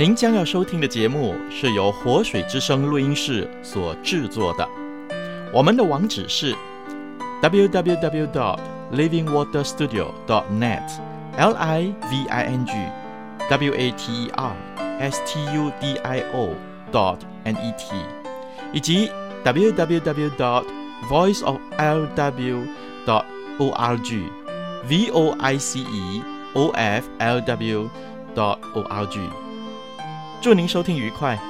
您将要收听的节目是由活水之声录音室所制作的。我们的网址是 www.livingwaterstudio.net，l i v i n g w a t e r s t u d i o dot n e t，以及 www.voiceoflw.dot.org，v o i c e o f l w dot o r g。祝您收听愉快。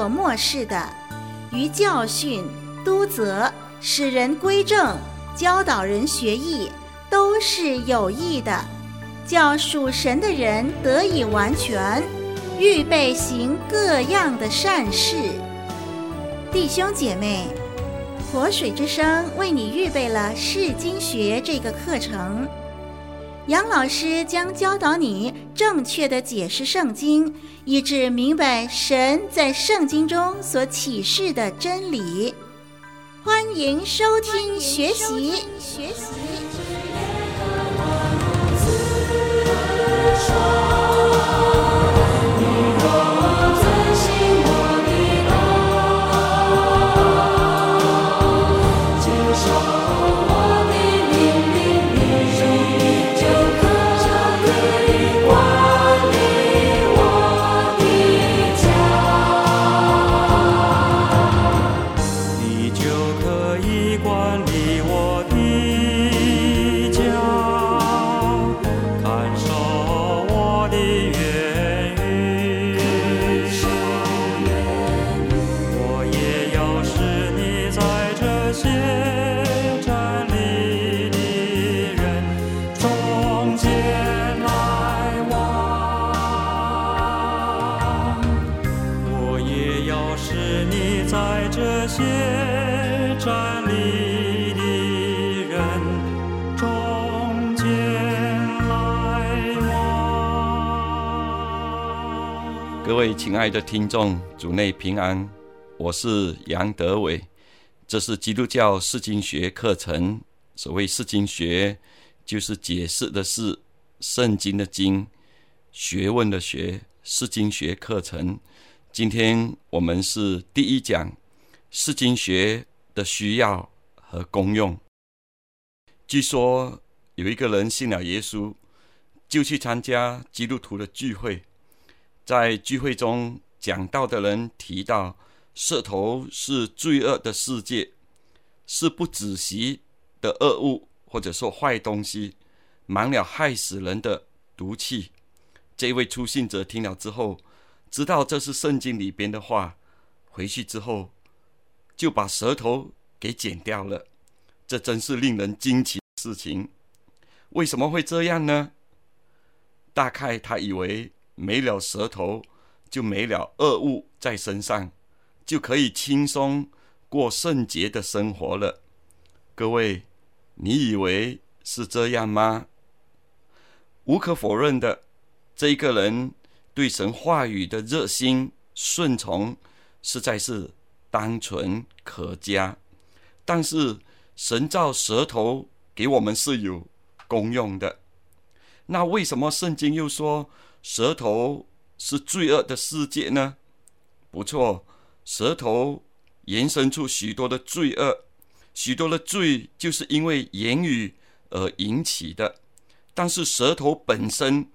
所漠视的，于教训、督责、使人归正、教导人学艺，都是有益的，叫属神的人得以完全，预备行各样的善事。弟兄姐妹，活水之声为你预备了释经学这个课程。杨老师将教导你正确的解释圣经，以致明白神在圣经中所启示的真理。欢迎收听学习。学习。你的人中间各位亲爱的听众，主内平安，我是杨德伟。这是基督教释经学课程。所谓释经学，就是解释的是，圣经的经，学问的学，释经学课程。今天我们是第一讲，释经学的需要和功用。据说有一个人信了耶稣，就去参加基督徒的聚会。在聚会中讲道的人提到，舌头是罪恶的世界，是不止息的恶物，或者说坏东西，满了害死人的毒气。这位初信者听了之后，知道这是圣经里边的话，回去之后就把舌头给剪掉了。这真是令人惊奇的事情。为什么会这样呢？大概他以为。没了舌头，就没了恶物在身上，就可以轻松过圣洁的生活了。各位，你以为是这样吗？无可否认的，这一个人对神话语的热心顺从，实在是单纯可嘉。但是神造舌头给我们是有功用的。那为什么圣经又说舌头是罪恶的世界呢？不错，舌头延伸出许多的罪恶，许多的罪就是因为言语而引起的。但是舌头本身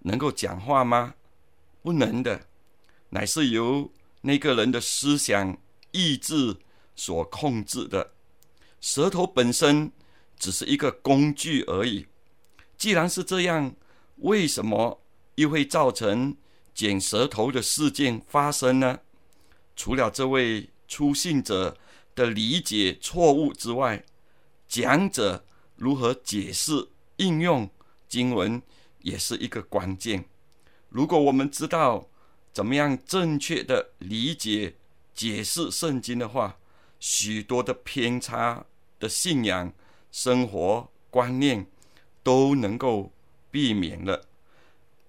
能够讲话吗？不能的，乃是由那个人的思想意志所控制的。舌头本身只是一个工具而已。既然是这样，为什么又会造成剪舌头的事件发生呢？除了这位初信者的理解错误之外，讲者如何解释应用经文也是一个关键。如果我们知道怎么样正确的理解解释圣经的话，许多的偏差的信仰生活观念都能够避免了。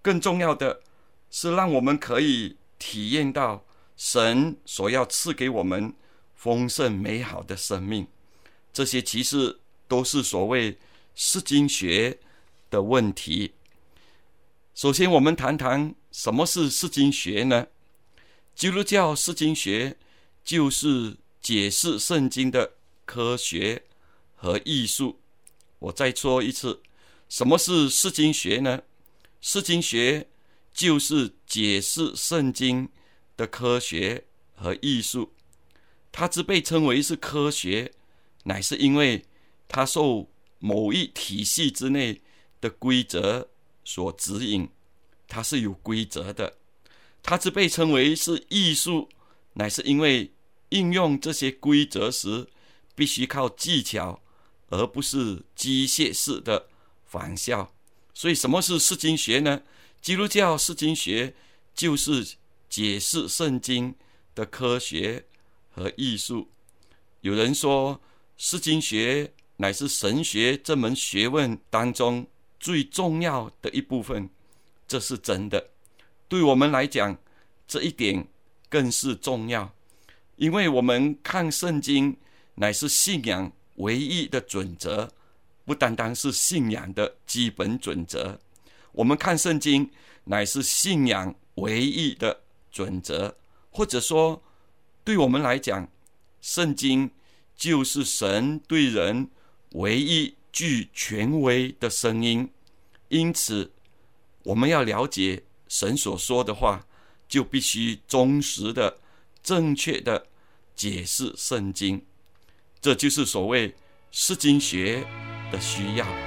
更重要的是，让我们可以体验到神所要赐给我们丰盛美好的生命。这些其实都是所谓释经学的问题。首先，我们谈谈什么是释经学呢？基督教释经学就是解释圣经的科学和艺术。我再说一次，什么是释经学呢？释经学就是解释圣经的科学和艺术。它之被称为是科学，乃是因为它受某一体系之内的规则所指引，它是有规则的。它之被称为是艺术，乃是因为应用这些规则时，必须靠技巧，而不是机械式的仿效。所以，什么是释经学呢？基督教释经学就是解释圣经的科学和艺术。有人说，释经学乃是神学这门学问当中最重要的一部分，这是真的。对我们来讲，这一点更是重要，因为我们看圣经乃是信仰唯一的准则。不单单是信仰的基本准则，我们看圣经乃是信仰唯一的准则，或者说，对我们来讲，圣经就是神对人唯一具权威的声音。因此，我们要了解神所说的话，就必须忠实的、正确的解释圣经。这就是所谓释经学的需要。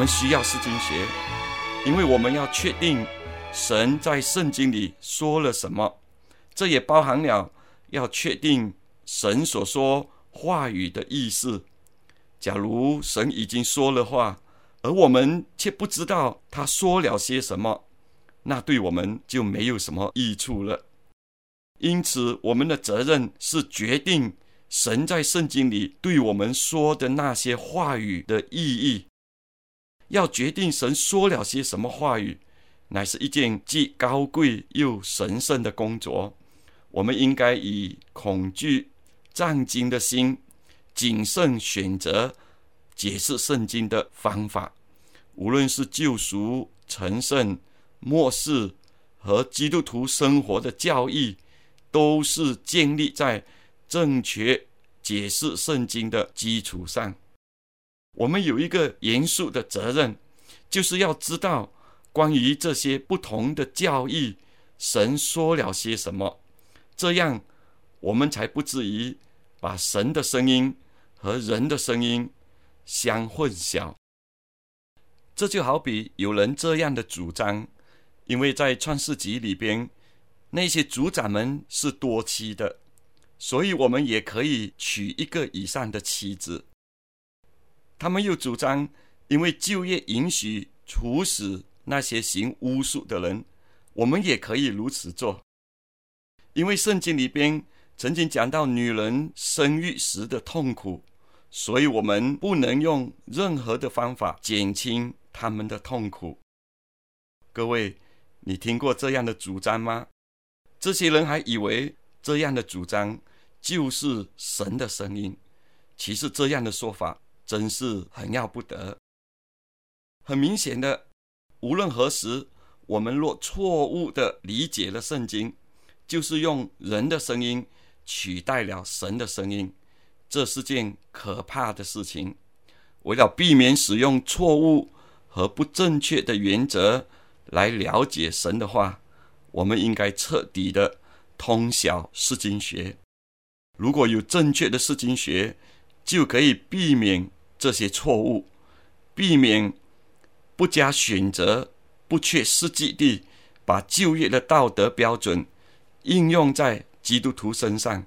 我们需要释经学，因为我们要确定神在圣经里说了什么，这也包含了要确定神所说话语的意思。假如神已经说了话，而我们却不知道他说了些什么，那对我们就没有什么益处了。因此，我们的责任是决定神在圣经里对我们说的那些话语的意义。要决定神说了些什么话语，乃是一件既高贵又神圣的工作。我们应该以恐惧、战惊的心，谨慎选择解释圣经的方法。无论是救赎、成圣、末世和基督徒生活的教义，都是建立在正确解释圣经的基础上。我们有一个严肃的责任，就是要知道关于这些不同的教义，神说了些什么，这样我们才不至于把神的声音和人的声音相混淆。这就好比有人这样的主张：因为在创世纪里边，那些族长们是多妻的，所以我们也可以娶一个以上的妻子。他们又主张，因为旧约允许处死那些行巫术的人，我们也可以如此做。因为圣经里边曾经讲到女人生育时的痛苦，所以我们不能用任何的方法减轻他们的痛苦。各位。你听过这样的主张吗？这些人还以为这样的主张就是神的声音。其实这样的说法真是很要不得。很明显的，无论何时，我们若错误地理解了圣经，就是用人的声音取代了神的声音，这是件可怕的事情。为了避免使用错误和不正确的原则，来了解神的话，我们应该彻底的通晓释经学。如果有正确的释经学，就可以避免这些错误，避免不加选择、不切实际地把就业的道德标准应用在基督徒身上。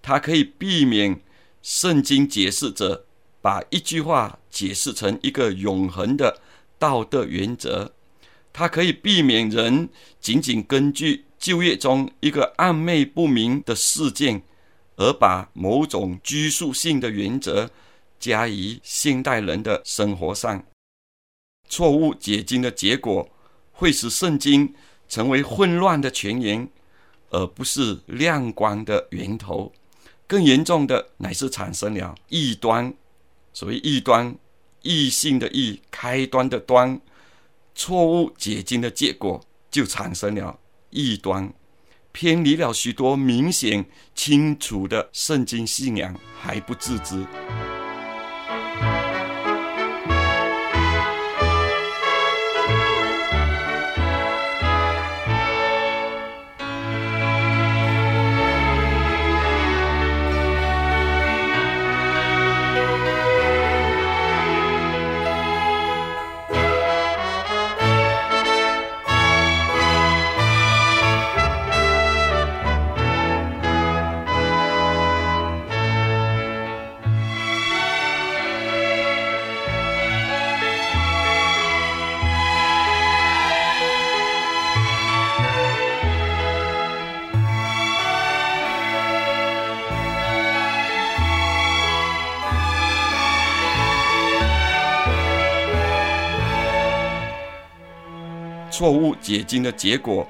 它可以避免圣经解释者把一句话解释成一个永恒的道德原则。它可以避免人仅仅根据就业中一个暧昧不明的事件，而把某种拘束性的原则加于现代人的生活上。错误解经的结果会使圣经成为混乱的泉源，而不是亮光的源头。更严重的，乃是产生了异端。所谓异端，异性的异，开端的端。错误解经的结果，就产生了异端，偏离了许多明显清楚的圣经信仰，还不自知。错误解经的结果，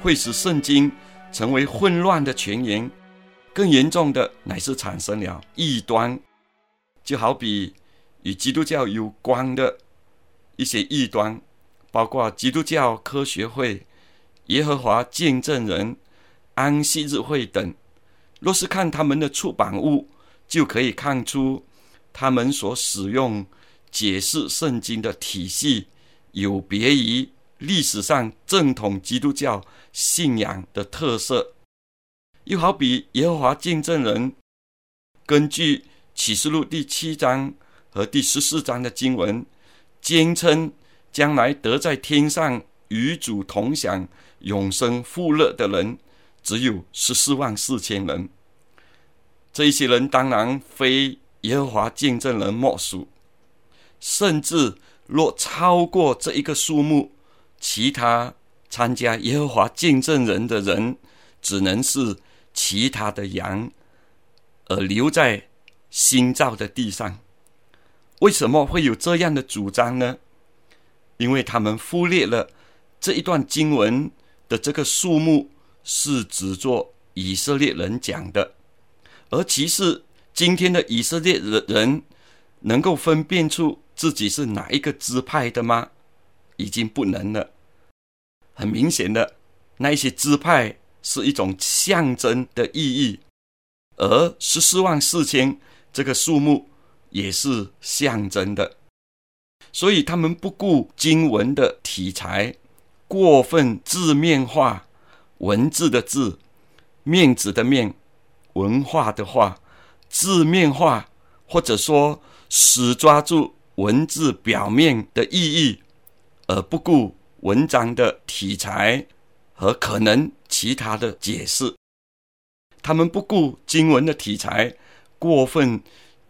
会使圣经成为混乱的泉源。更严重的，乃是产生了异端。就好比与基督教有关的一些异端，包括基督教科学会、耶和华见证人、安息日会等。若是看他们的出版物，就可以看出他们所使用解释圣经的体系有别于。历史上正统基督教信仰的特色，又好比耶和华见证人根据启示录第七章和第十四章的经文，坚称将来得在天上与主同享永生富乐的人，只有十四万四千人。这些人当然非耶和华见证人莫属，甚至若超过这一个数目。其他参加耶和华见证人的人，只能是其他的羊，而留在新造的地上。为什么会有这样的主张呢？因为他们忽略了这一段经文的这个数目是指作以色列人讲的，而其实今天的以色列人能够分辨出自己是哪一个支派的吗？已经不能了。很明显的，那一些支派是一种象征的意义，而十四万四千这个数目也是象征的，所以他们不顾经文的题材，过分字面化，文字的字，面子的面，文化的化，字面化，或者说死抓住文字表面的意义，而不顾文章的题材和可能其他的解释，他们不顾经文的题材，过分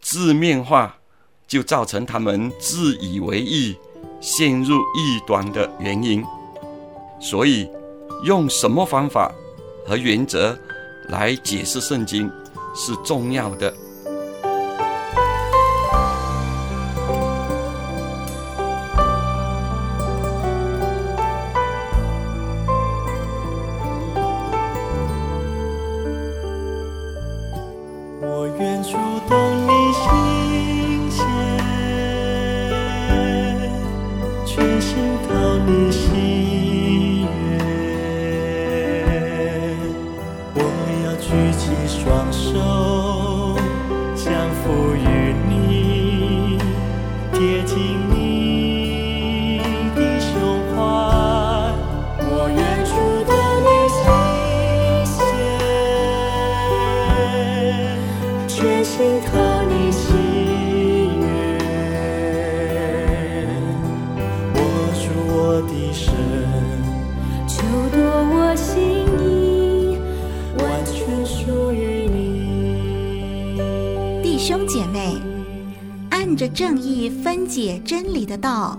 字面化，就造成他们自以为意、陷入异端的原因。所以，用什么方法和原则来解释圣经是重要的。正义分解真理的道，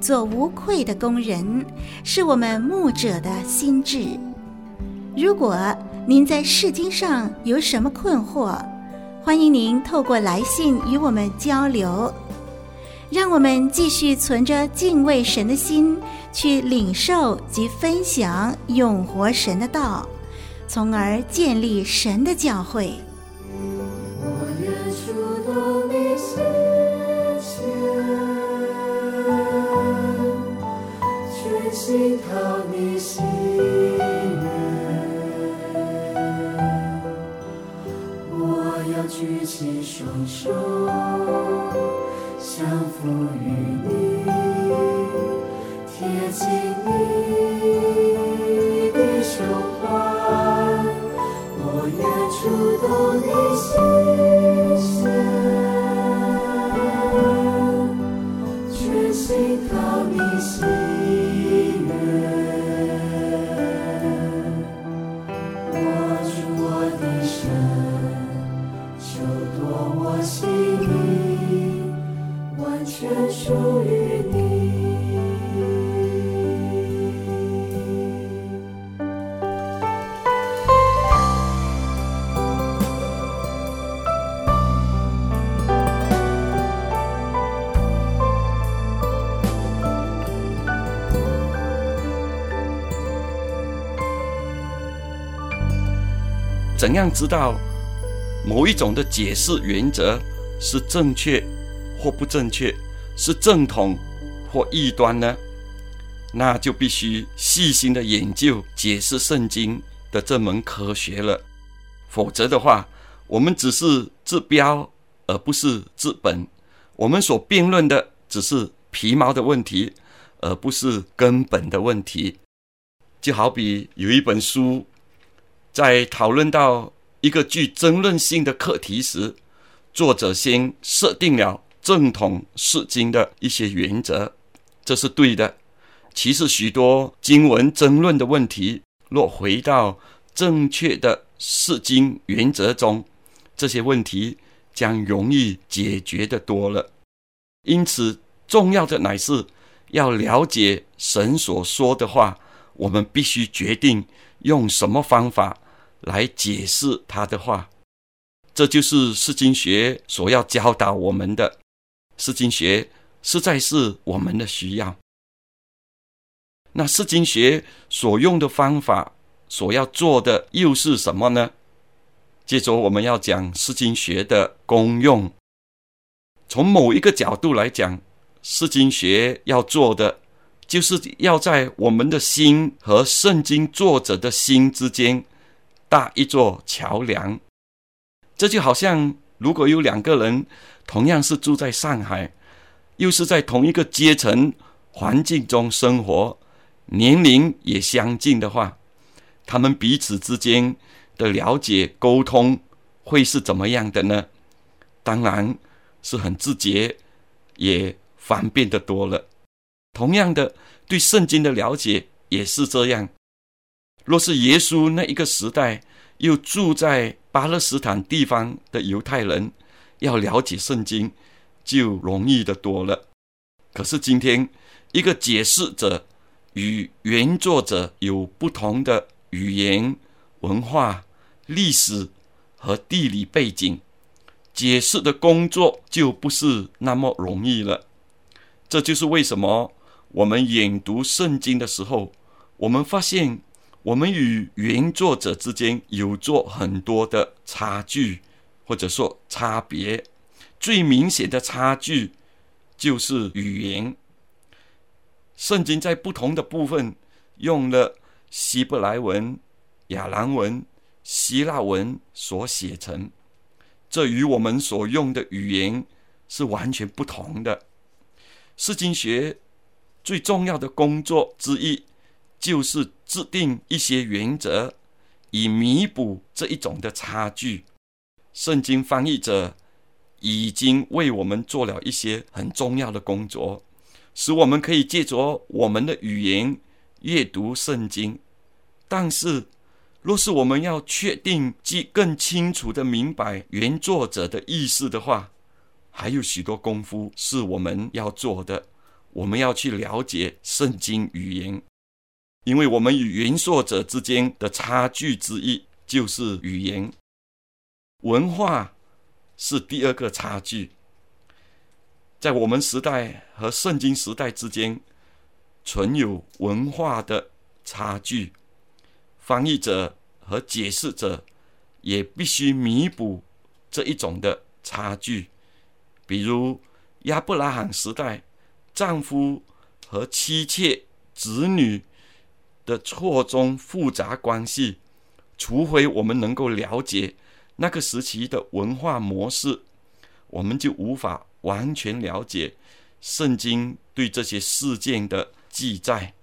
做无愧的工人，是我们牧者的心志。如果您在圣经上有什么困惑，欢迎您透过来信与我们交流。让我们继续存着敬畏神的心，去领受及分享永活神的道，从而建立神的教会。举起双手相扶于你，贴近你的胸怀，我愿触动你心。怎样知道某一种的解释原则是正确或不正确，是正统或异端呢？那就必须细心的研究解释圣经的这门科学了。否则的话，我们只是治标而不是治本。我们所辩论的只是皮毛的问题，而不是根本的问题。就好比有一本书。在讨论到一个具争论性的课题时，作者先设定了正统释经的一些原则，这是对的。其实许多经文争论的问题，若回到正确的释经原则中，这些问题将容易解决的多了。因此，重要的乃是要了解神所说的话，我们必须决定用什么方法。来解释他的话，这就是释经学所要教导我们的。释经学实在是我们的需要。那释经学所用的方法，所要做的又是什么呢？接着我们要讲释经学的功用。从某一个角度来讲，释经学要做的，就是要在我们的心和圣经作者的心之间。搭一座桥梁，这就好像如果有两个人同样是住在上海，又是在同一个阶层环境中生活，年龄也相近的话，他们彼此之间的了解沟通会是怎么样的呢？当然是很直接，也方便的多了。同样的，对圣经的了解也是这样。若是耶稣那一个时代又住在巴勒斯坦地方的犹太人，要了解圣经就容易的多了。可是今天，一个解释者与原作者有不同的语言、文化、历史和地理背景，解释的工作就不是那么容易了。这就是为什么。我们研读圣经的时候，我们发现我们与原作者之间有着很多的差距，或者说差别。最明显的差距就是语言。圣经在不同的部分用了希伯来文、亚兰文、希腊文所写成，这与我们所用的语言是完全不同的。圣经学。最重要的工作之一，就是制定一些原则，以弥补这一种的差距。圣经翻译者已经为我们做了一些很重要的工作，使我们可以借着我们的语言阅读圣经。但是，若是我们要确定即更清楚的明白原作者的意思的话，还有许多功夫是我们要做的。我们要去了解圣经语言，因为我们与原作者之间的差距之一就是语言。文化是第二个差距，在我们时代和圣经时代之间存有文化的差距，翻译者和解释者也必须弥补这一种的差距，比如亚伯拉罕时代。丈夫和妻妾、子女的错综复杂关系，除非我们能够了解那个时期的文化模式，我们就无法完全了解圣经对这些事件的记载。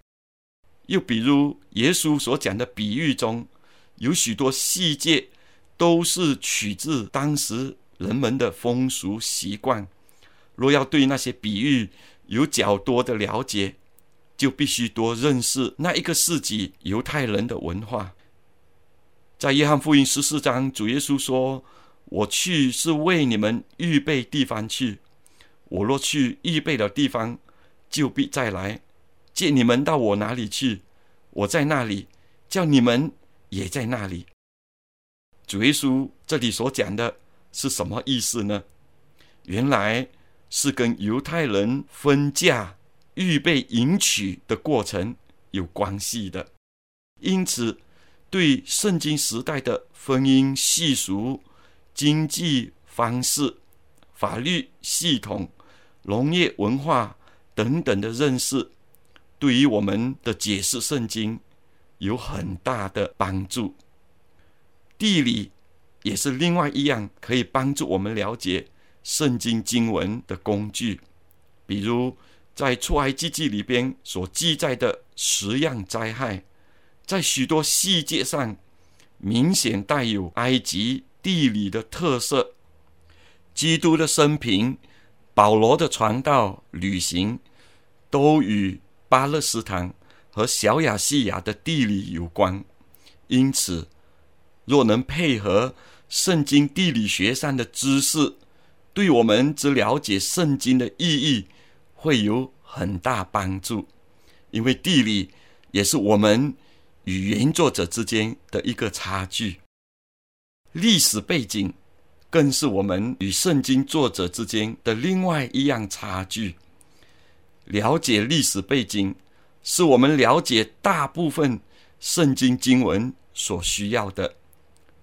又比如，耶稣所讲的比喻中，有许多细节都是取自当时人们的风俗习惯。若要对那些比喻，有较多的了解，就必须多认识那一个世纪犹太人的文化。在约翰福音十四章，主耶稣说：“我去是为你们预备地方去。我若去预备了地方，就必再来，接你们到我哪里去。我在那里，叫你们也在那里。”主耶稣这里所讲的是什么意思呢？原来。是跟犹太人分家、预备迎娶的过程有关系的，因此，对圣经时代的婚姻习俗、经济方式、法律系统、农业文化等等的认识，对于我们的解释圣经有很大的帮助。地理也是另外一样可以帮助我们了解。圣经经文的工具，比如在出埃及记里边所记载的十样灾害，在许多细节上明显带有埃及地理的特色。基督的生平、保罗的传道旅行，都与巴勒斯坦和小亚细亚的地理有关。因此，若能配合圣经地理学上的知识，对我们之了解圣经的意义会有很大帮助，因为地理也是我们与原作者之间的一个差距。历史背景更是我们与圣经作者之间的另外一样差距。了解历史背景，是我们了解大部分圣经经文所需要的。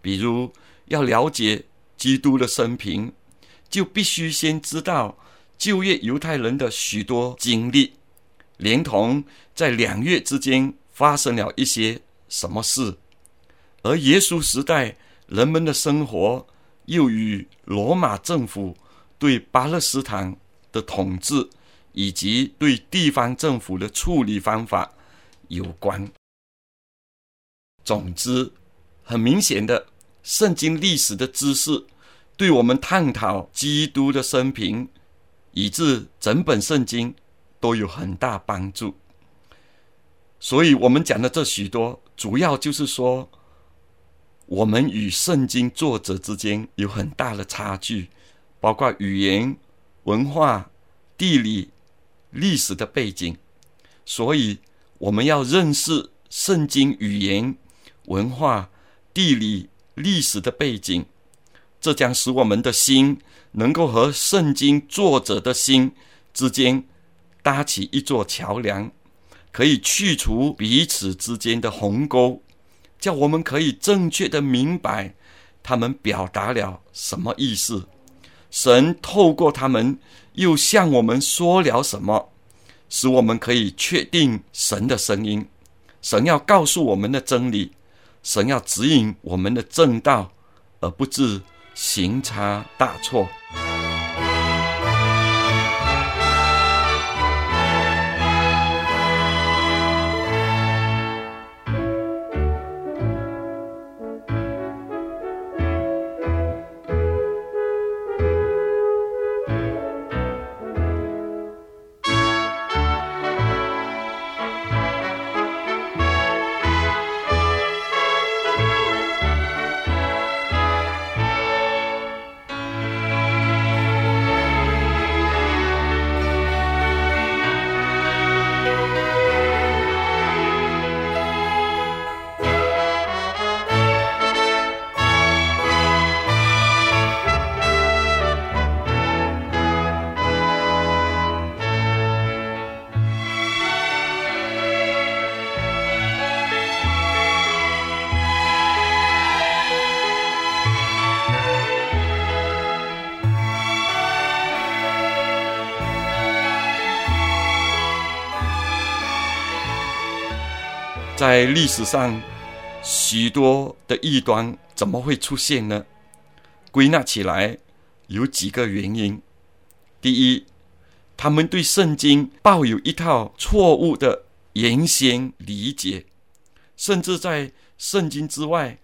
比如，要了解基督的生平。就必须先知道就业犹太人的许多经历，连同在两月之间发生了一些什么事，而耶稣时代人们的生活又与罗马政府对巴勒斯坦的统治以及对地方政府的处理方法有关。总之，很明显的，圣经历史的知识。对我们探讨基督的生平，以致整本圣经都有很大帮助。所以，我们讲的这许多，主要就是说，我们与圣经作者之间有很大的差距，包括语言、文化、地理、历史的背景。所以，我们要认识圣经语言、文化、地理、历史的背景，这将使我们的心能够和圣经作者的心之间搭起一座桥梁。可以去除彼此之间的鸿沟，叫我们可以正确的明白他们表达了什么意思。神透过他们又向我们说了什么，使我们可以确定神的声音。神要告诉我们的真理，神要指引我们的正道，而不至行差大错。在历史上，许多的异端怎么会出现呢？归纳起来有几个原因。第一，他们对圣经抱有一套错误的原先理解，甚至在圣经之外，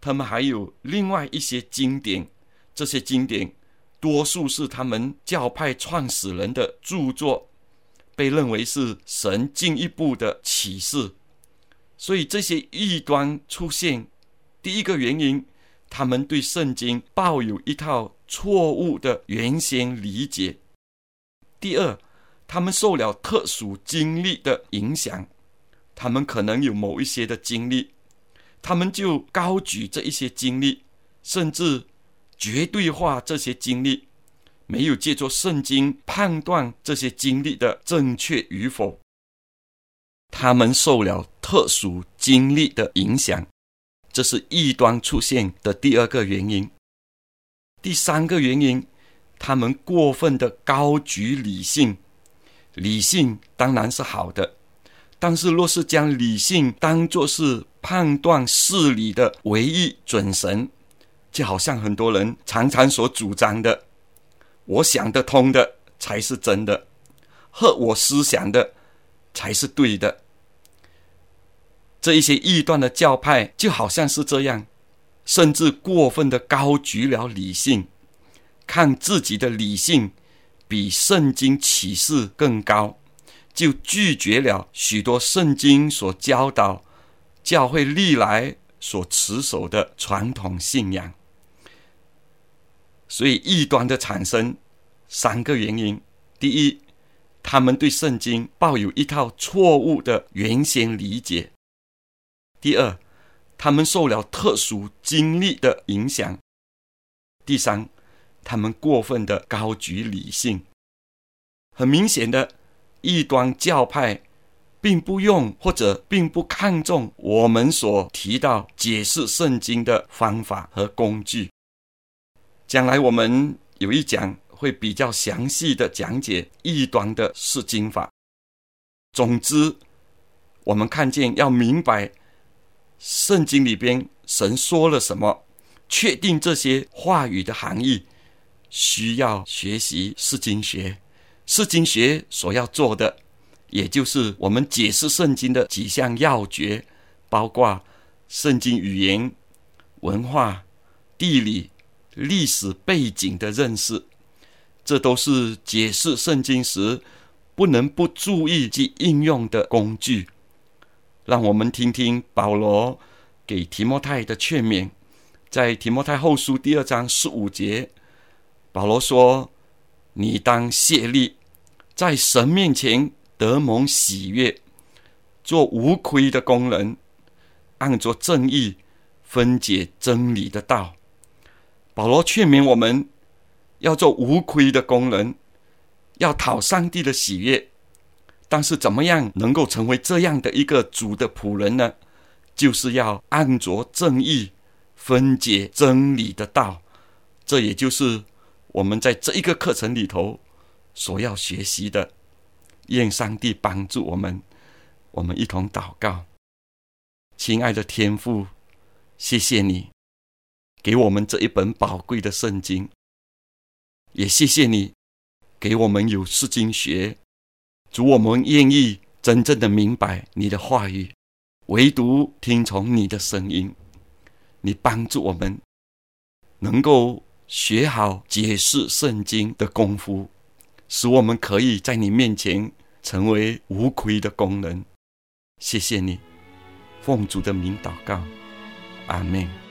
他们还有另外一些经典。这些经典多数是他们教派创始人的著作，被认为是神进一步的启示。所以这些异端出现，第一个原因，他们对圣经抱有一套错误的原先理解；第二，他们受了特殊经历的影响，他们可能有某一些的经历，他们就高举这一些经历，甚至绝对化这些经历，没有借助圣经判断这些经历的正确与否。他们受了特殊经历的影响，这是异端出现的第二个原因。第三个原因，他们过分的高举理性，理性当然是好的，但是若是将理性当作是判断事理的唯一准绳，就好像很多人常常所主张的：“我想得通的才是真的，和我思想的才是对的。”这一些异端的教派就好像是这样，甚至过分的高举了理性，看自己的理性比圣经启示更高，就拒绝了许多圣经所教导、教会历来所持守的传统信仰。所以异端的产生三个原因：第一，他们对圣经抱有一套错误的原先理解。第二，他们受了特殊经历的影响；第三，他们过分的高举理性。很明显的，异端教派并不用或者并不看重我们所提到解释圣经的方法和工具。将来我们有一讲会比较详细的讲解异端的释经法。总之，我们看见要明白。圣经里边神说了什么？确定这些话语的含义，需要学习释经学。释经学所要做的，也就是我们解释圣经的几项要诀，包括圣经语言、文化、地理、历史背景的认识。这都是解释圣经时不能不注意及应用的工具。让我们听听保罗给提摩太的劝勉，在提摩太后书第二章十五节，保罗说：“你当竭力，在神面前得蒙喜悦，做无亏的工人，按着正义分解真理的道。”保罗劝勉我们要做无亏的工人，要讨上帝的喜悦。但是，怎么样能够成为这样的一个主的仆人呢？就是要按着正义分解真理的道。这也就是我们在这一个课程里头所要学习的。愿上帝帮助我们，我们一同祷告。亲爱的天父，谢谢你给我们这一本宝贵的圣经，也谢谢你给我们有释经学。主，我们愿意真正的明白你的话语，唯独听从你的声音。你帮助我们能够学好解释圣经的功夫，使我们可以在你面前成为无愧的工人。谢谢你，奉主的名祷告，阿门。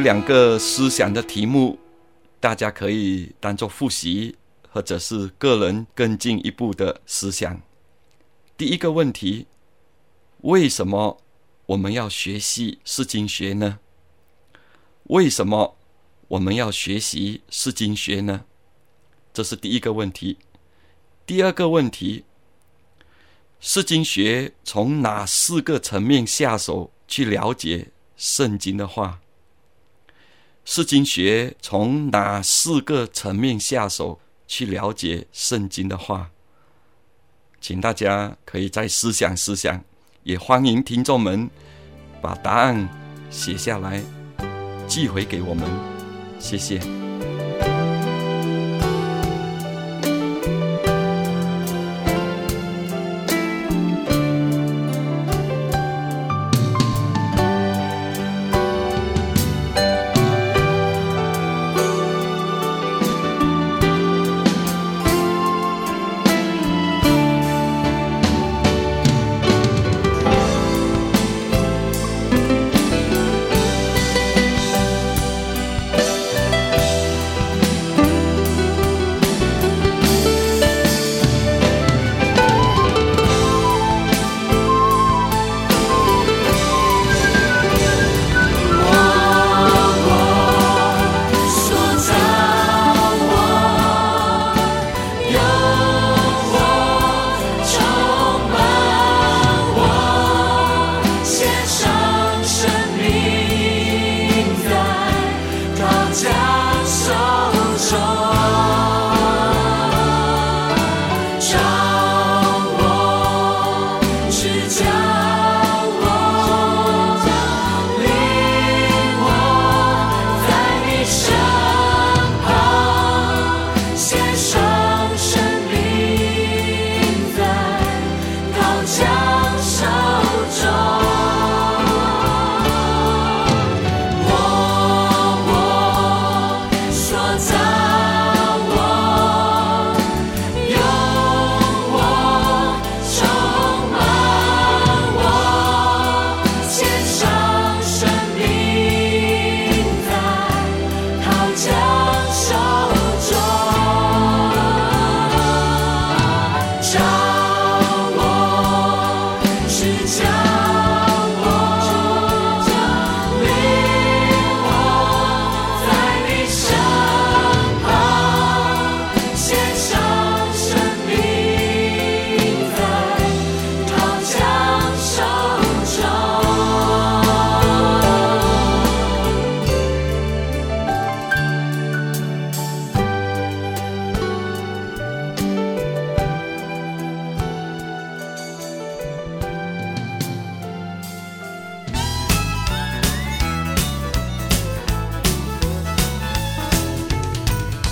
有两个思想的题目，大家可以当做复习，或者是个人更进一步的思想。第一个问题：为什么我们要学习释经学呢？为什么我们要学习释经学呢？这是第一个问题。第二个问题：释经学从哪四个层面下手去了解圣经的话？释经学从哪四个层面下手去了解圣经的话？请大家可以再思想思想，也欢迎听众们把答案写下来，寄回给我们。谢谢。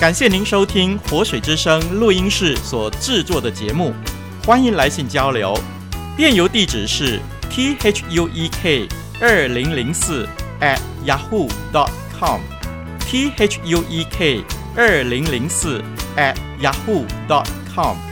感谢您收听活水之声录音室所制作的节目，欢迎来信交流。电邮地址是 t h u e k 二零零四 at yahoo dot com t h u e k 二零零四 at yahoo dot com。